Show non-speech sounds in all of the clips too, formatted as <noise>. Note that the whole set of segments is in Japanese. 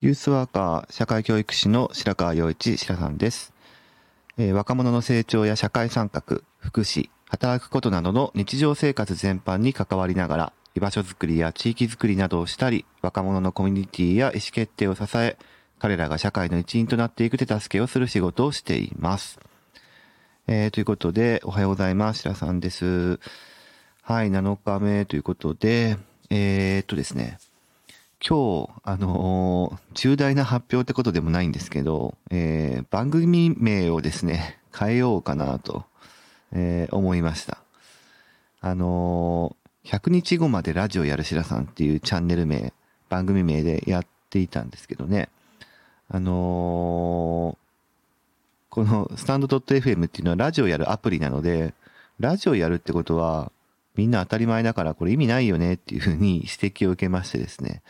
ユースワーカー社会教育士の白川洋一白さんです、えー、若者の成長や社会参画、福祉、働くことなどの日常生活全般に関わりながら、居場所づくりや地域づくりなどをしたり、若者のコミュニティや意思決定を支え、彼らが社会の一員となっていく手助けをする仕事をしています。えー、ということで、おはようございます。白さんです。はい、7日目ということで、えー、っとですね。今日、あのー、重大な発表ってことでもないんですけど、えー、番組名をですね、変えようかなと、えー、思いました。あのー、100日後までラジオやるしらさんっていうチャンネル名、番組名でやっていたんですけどね、あのー、このスタンド .fm っていうのはラジオやるアプリなので、ラジオやるってことは、みんな当たり前だからこれ意味ないよねっていうふうに指摘を受けましてですね。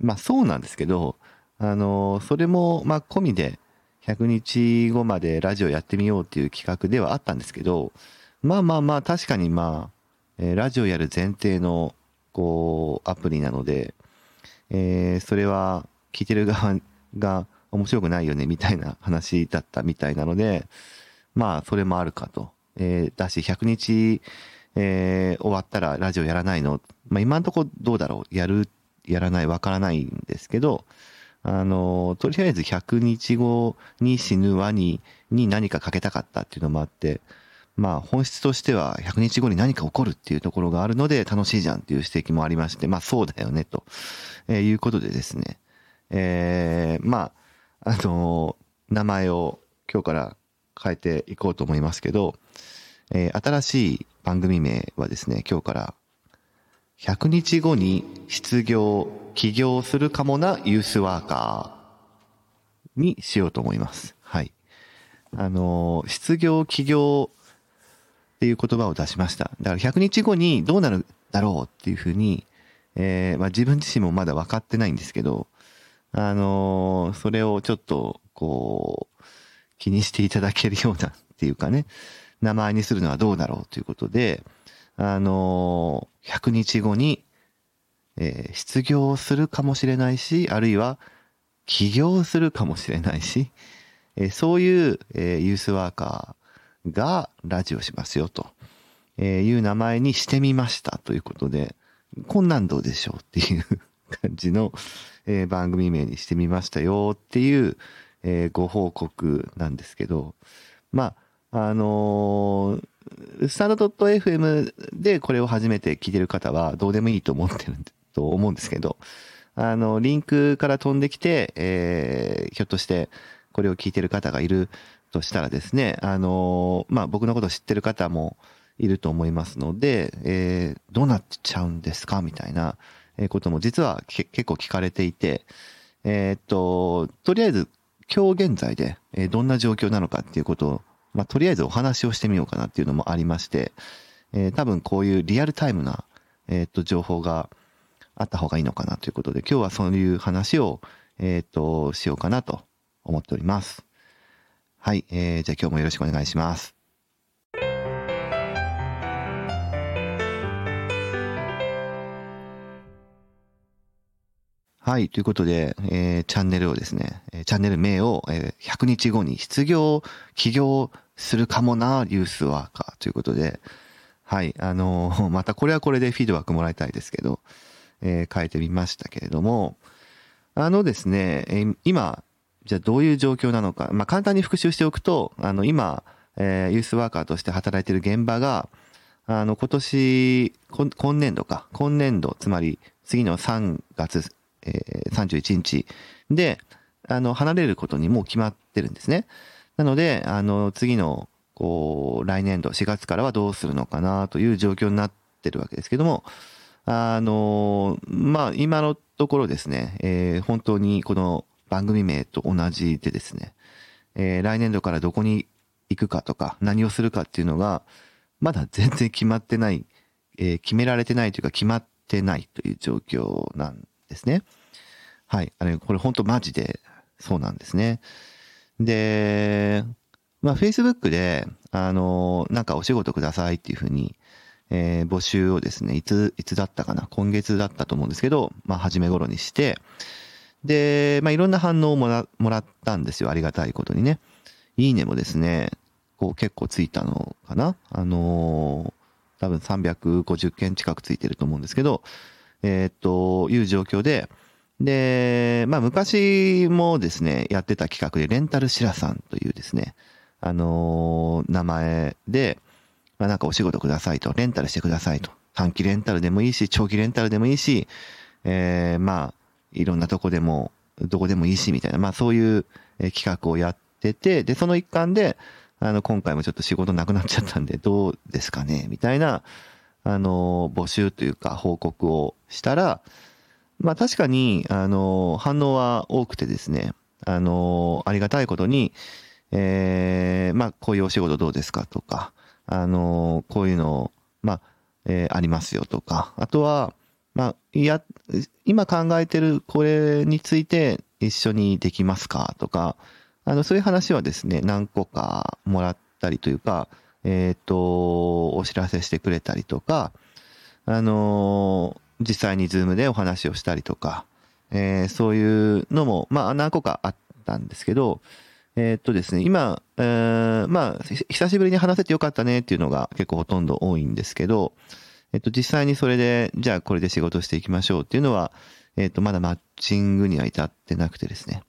まあそうなんですけど、あの、それもまあ込みで100日後までラジオやってみようっていう企画ではあったんですけど、まあまあまあ確かにまあ、えー、ラジオやる前提のこうアプリなので、えー、それは聞いてる側が面白くないよねみたいな話だったみたいなので、まあそれもあるかと。えー、だし100日えー、終わったらラジオやらないの？まあ、今んとこどうだろう？やる、やらない、わからないんですけど、あの、とりあえず100日後に死ぬワニに何かかけたかったっていうのもあって、まあ本質としては100日後に何か起こるっていうところがあるので楽しいじゃんっていう指摘もありまして、まあそうだよね、と、えいうことでですね、えー、まあ、あの名前を今日から変えていこうと思いますけど、えー、新しい番組名はですね、今日から100日後に失業、起業するかもなユースワーカーにしようと思います。はい。あの、失業、起業っていう言葉を出しました。だから100日後にどうなるだろうっていうふうに、えー、まあ自分自身もまだ分かってないんですけど、あのそれをちょっと、こう、気にしていただけるようなっていうかね、名前にするのはどうだろうということで、あのー、100日後に、えー、失業するかもしれないし、あるいは起業するかもしれないし、えー、そういう、えー、ユースワーカーがラジオしますよと、えー、いう名前にしてみましたということで、こんなんどうでしょうっていう感じの、えー、番組名にしてみましたよっていう、えー、ご報告なんですけど、まあ、あのー、スタンド .fm でこれを初めて聞いてる方はどうでもいいと思ってると思うんですけど、あの、リンクから飛んできて、えー、ひょっとしてこれを聞いてる方がいるとしたらですね、あのー、まあ、僕のことを知ってる方もいると思いますので、えー、どうなっちゃうんですかみたいなことも実は結構聞かれていて、えー、っと、とりあえず今日現在でえどんな状況なのかっていうことをまあ、とりあえずお話をしてみようかなっていうのもありまして、えー、多分こういうリアルタイムな、えっ、と、情報があった方がいいのかなということで、今日はそういう話を、えっ、と、しようかなと思っております。はい、えー、じゃあ今日もよろしくお願いします。はい。ということで、えー、チャンネルをですね、チャンネル名を、えー、100日後に失業、起業するかもな、ユースワーカーということで、はい。あのー、<laughs> またこれはこれでフィードバックもらいたいですけど、えー、変えてみましたけれども、あのですね、えー、今、じゃどういう状況なのか、まあ、簡単に復習しておくと、あの、今、えー、ユースワーカーとして働いている現場が、あの、今年、今年度か、今年度、つまり次の3月えー、31日で、あの、離れることにもう決まってるんですね。なので、あの、次の、こう、来年度、4月からはどうするのかなという状況になってるわけですけども、あの、まあ、今のところですね、えー、本当にこの番組名と同じでですね、えー、来年度からどこに行くかとか、何をするかっていうのが、まだ全然決まってない、えー、決められてないというか決まってないという状況なんですね。はい。あれ、これ本当マジでそうなんですね。で、まあ、Facebook で、あの、なんかお仕事くださいっていうふうに、えー、募集をですね、いつ、いつだったかな今月だったと思うんですけど、まあ、初め頃にして、で、まあ、いろんな反応をもらもらったんですよ。ありがたいことにね。いいねもですね、こう結構ついたのかなあのー、多分350件近くついてると思うんですけど、えー、っと、いう状況で、で、まあ昔もですね、やってた企画で、レンタルシラさんというですね、あのー、名前で、まあなんかお仕事くださいと、レンタルしてくださいと。短期レンタルでもいいし、長期レンタルでもいいし、えー、まあ、いろんなとこでも、どこでもいいし、みたいな、まあそういう企画をやってて、で、その一環で、あの、今回もちょっと仕事なくなっちゃったんで、どうですかね、みたいな、あの、募集というか報告をしたら、まあ確かに、あの、反応は多くてですね、あの、ありがたいことに、えー、まあこういうお仕事どうですかとか、あの、こういうの、まあ、えー、ありますよとか、あとは、まあ、いや、今考えてるこれについて一緒にできますかとか、あの、そういう話はですね、何個かもらったりというか、えっ、ー、と、お知らせしてくれたりとか、あのー、実際にズームでお話をしたりとか、えー、そういうのも、まあ、何個かあったんですけど、えっとですね、今、えー、まあ、久しぶりに話せてよかったねっていうのが結構ほとんど多いんですけど、えっと、実際にそれで、じゃあこれで仕事していきましょうっていうのは、えっと、まだマッチングには至ってなくてですね。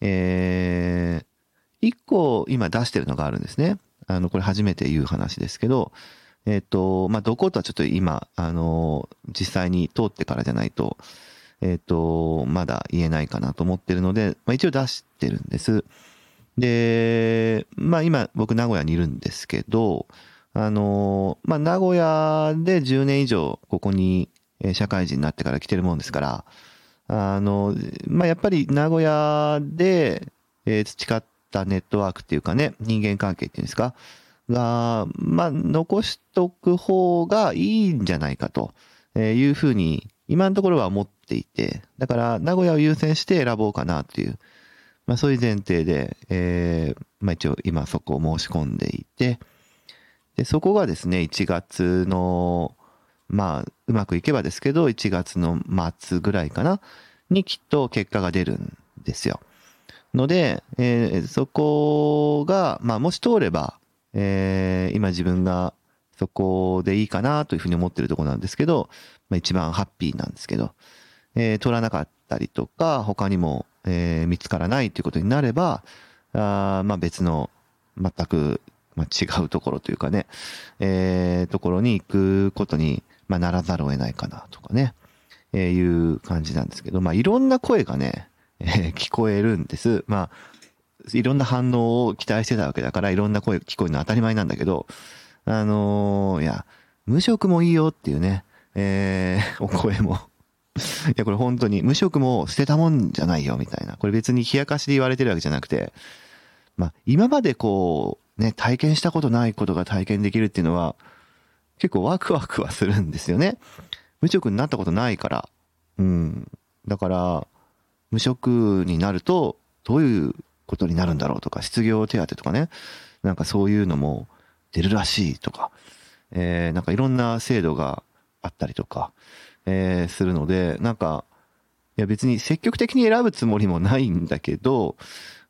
えー、一個今出してるのがあるんですね。あの、これ初めて言う話ですけど、えっ、と、まあ、どことはちょっと今、あの、実際に通ってからじゃないと、えっ、と、まだ言えないかなと思ってるので、まあ、一応出してるんです。で、まあ、今、僕名古屋にいるんですけど、あの、まあ、名古屋で10年以上、ここに社会人になってから来てるもんですから、あの、まあ、やっぱり名古屋で、えー、培ったネットワークっていうかね、人間関係っていうんですか、が、まあ、残しとく方がいいんじゃないかというふうに、今のところは思っていて、だから名古屋を優先して選ぼうかなっていう、まあそういう前提で、えー、まあ一応今そこを申し込んでいて、で、そこがですね、1月の、まあ、うまくいけばですけど、1月の末ぐらいかな、にきっと結果が出るんですよ。ので、えー、そこが、まあ、もし通れば、えー、今自分がそこでいいかなというふうに思ってるところなんですけど、まあ、一番ハッピーなんですけど、えー、取らなかったりとか、他にも、えー、見つからないということになれば、あまあ別の全く、まあ、違うところというかね、えー、ところに行くことに、まあ、ならざるを得ないかなとかね、えー、いう感じなんですけど、まあいろんな声がね、えー、聞こえるんです。まあ、いろんな反応を期待してたわけだから、いろんな声聞こえるのは当たり前なんだけど、あのー、いや、無職もいいよっていうね、えー、<laughs> お声もいや、これ本当に、無職も捨てたもんじゃないよ、みたいな。これ別に冷やかしで言われてるわけじゃなくて、まあ、今までこう、ね、体験したことないことが体験できるっていうのは、結構ワクワクはするんですよね。無職になったことないから。うん。だから、無職になると、どういうことになるんだろうとか、失業手当とかね、なんかそういうのも出るらしいとか、えー、なんかいろんな制度があったりとか、えー、するので、なんか、いや別に積極的に選ぶつもりもないんだけど、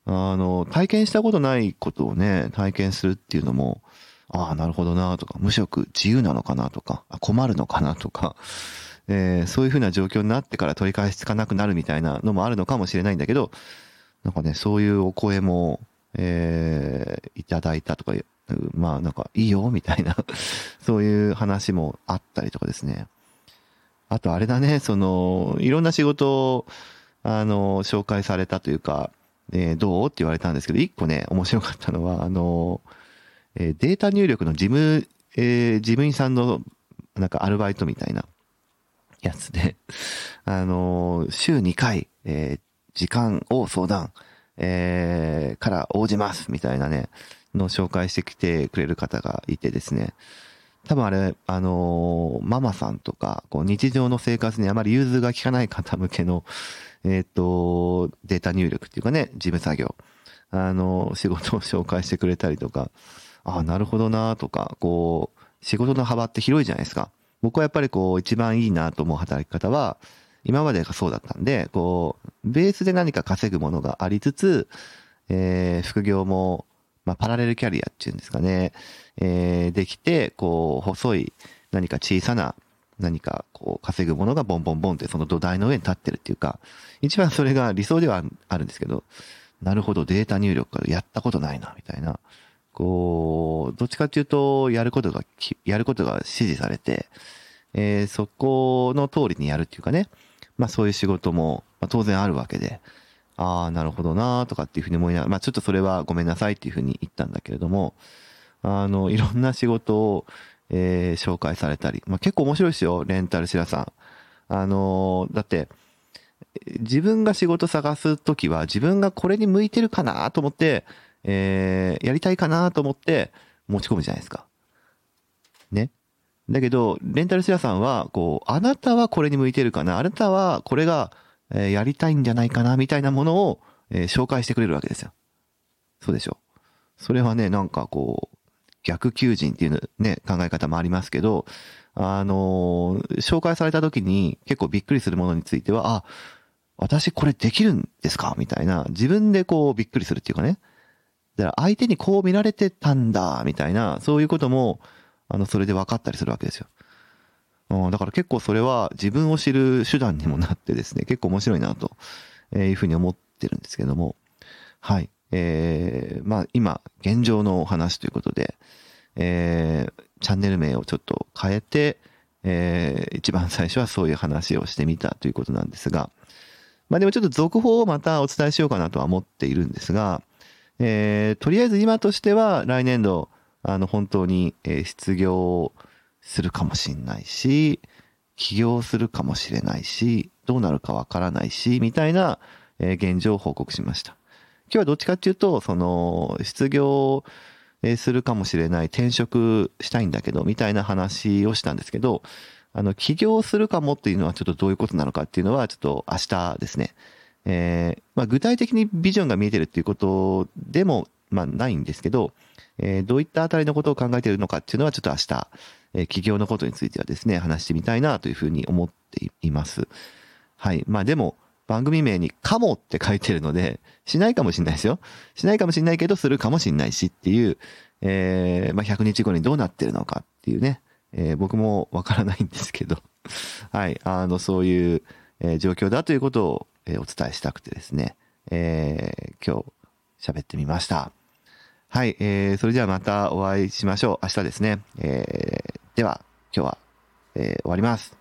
あの、体験したことないことをね、体験するっていうのも、ああ、なるほどなとか、無職自由なのかなとか、困るのかなとか、えー、そういうふうな状況になってから取り返しつかなくなるみたいなのもあるのかもしれないんだけど、なんかね、そういうお声も、えー、いただいたとか、まあなんかいいよみたいな <laughs> そういう話もあったりとかですね。あとあれだね、その、いろんな仕事を、あの、紹介されたというか、えー、どうって言われたんですけど、一個ね、面白かったのは、あの、えー、データ入力の事務、えー、事務員さんの、なんかアルバイトみたいなやつで、<laughs> あの、週2回、えー、時間を相談、えー、から応じますみたいなね、の紹介してきてくれる方がいてですね。多分あれ、あのー、ママさんとか、こう日常の生活にあまり融通が効かない方向けの、えっ、ー、と、データ入力っていうかね、事務作業、あのー、仕事を紹介してくれたりとか、ああ、なるほどなとか、こう、仕事の幅って広いじゃないですか。僕はやっぱりこう、一番いいなと思う働き方は、今までがそうだったんで、こう、ベースで何か稼ぐものがありつつ、えー、副業も、まあ、パラレルキャリアっていうんですかね、えー、できて、こう、細い何か小さな何かこう稼ぐものがボンボンボンってその土台の上に立ってるっていうか、一番それが理想ではあるんですけど、なるほど、データ入力からやったことないな、みたいな。こう、どっちかっていうと、やることが、やることが指示されて、えー、そこの通りにやるっていうかね、まあそういう仕事も、まあ、当然あるわけで、ああ、なるほどなとかっていうふうに思いながら、まあちょっとそれはごめんなさいっていうふうに言ったんだけれども、あの、いろんな仕事を、えー、紹介されたり、まあ結構面白いですよ、レンタルシラさん。あのー、だって、自分が仕事探すときは自分がこれに向いてるかなと思って、えー、やりたいかなと思って持ち込むじゃないですか。ね。だけど、レンタルシェアさんは、こう、あなたはこれに向いてるかなあなたはこれが、えー、やりたいんじゃないかなみたいなものを、えー、紹介してくれるわけですよ。そうでしょ。それはね、なんかこう、逆求人っていうね、考え方もありますけど、あのー、紹介された時に結構びっくりするものについては、あ、私これできるんですか？みたいな、自分でこうびっくりするっていうかね。だから相手にこう見られてたんだ、みたいな、そういうことも、あの、それで分かったりするわけですよ。うん、だから結構それは自分を知る手段にもなってですね、結構面白いなというふうに思ってるんですけども。はい。えー、まあ今、現状のお話ということで、えー、チャンネル名をちょっと変えて、えー、一番最初はそういう話をしてみたということなんですが、まあでもちょっと続報をまたお伝えしようかなとは思っているんですが、えー、とりあえず今としては来年度、あの本当に、え失業するかもしれないし、起業するかもしれないし、どうなるかわからないし、みたいな、え現状を報告しました。今日はどっちかっていうと、その、失業するかもしれない、転職したいんだけど、みたいな話をしたんですけど、あの、起業するかもっていうのはちょっとどういうことなのかっていうのはちょっと明日ですね。えー、まあ、具体的にビジョンが見えてるっていうことでも、まあ、ないんですけど、えー、どういったあたりのことを考えているのかっていうのはちょっと明日、えー、起業のことについてはですね、話してみたいなというふうに思っています。はい。まあでも、番組名にかもって書いてるので、しないかもしれないですよ。しないかもしれないけど、するかもしれないしっていう、えー、まあ、100日後にどうなってるのかっていうね、えー、僕もわからないんですけど、はい、あの、そういう、えー、状況だということを、え、お伝えしたくてですね、えー、今日喋ってみました。はい、えー、それではまたお会いしましょう。明日ですね。えー、では、今日は、えー、終わります。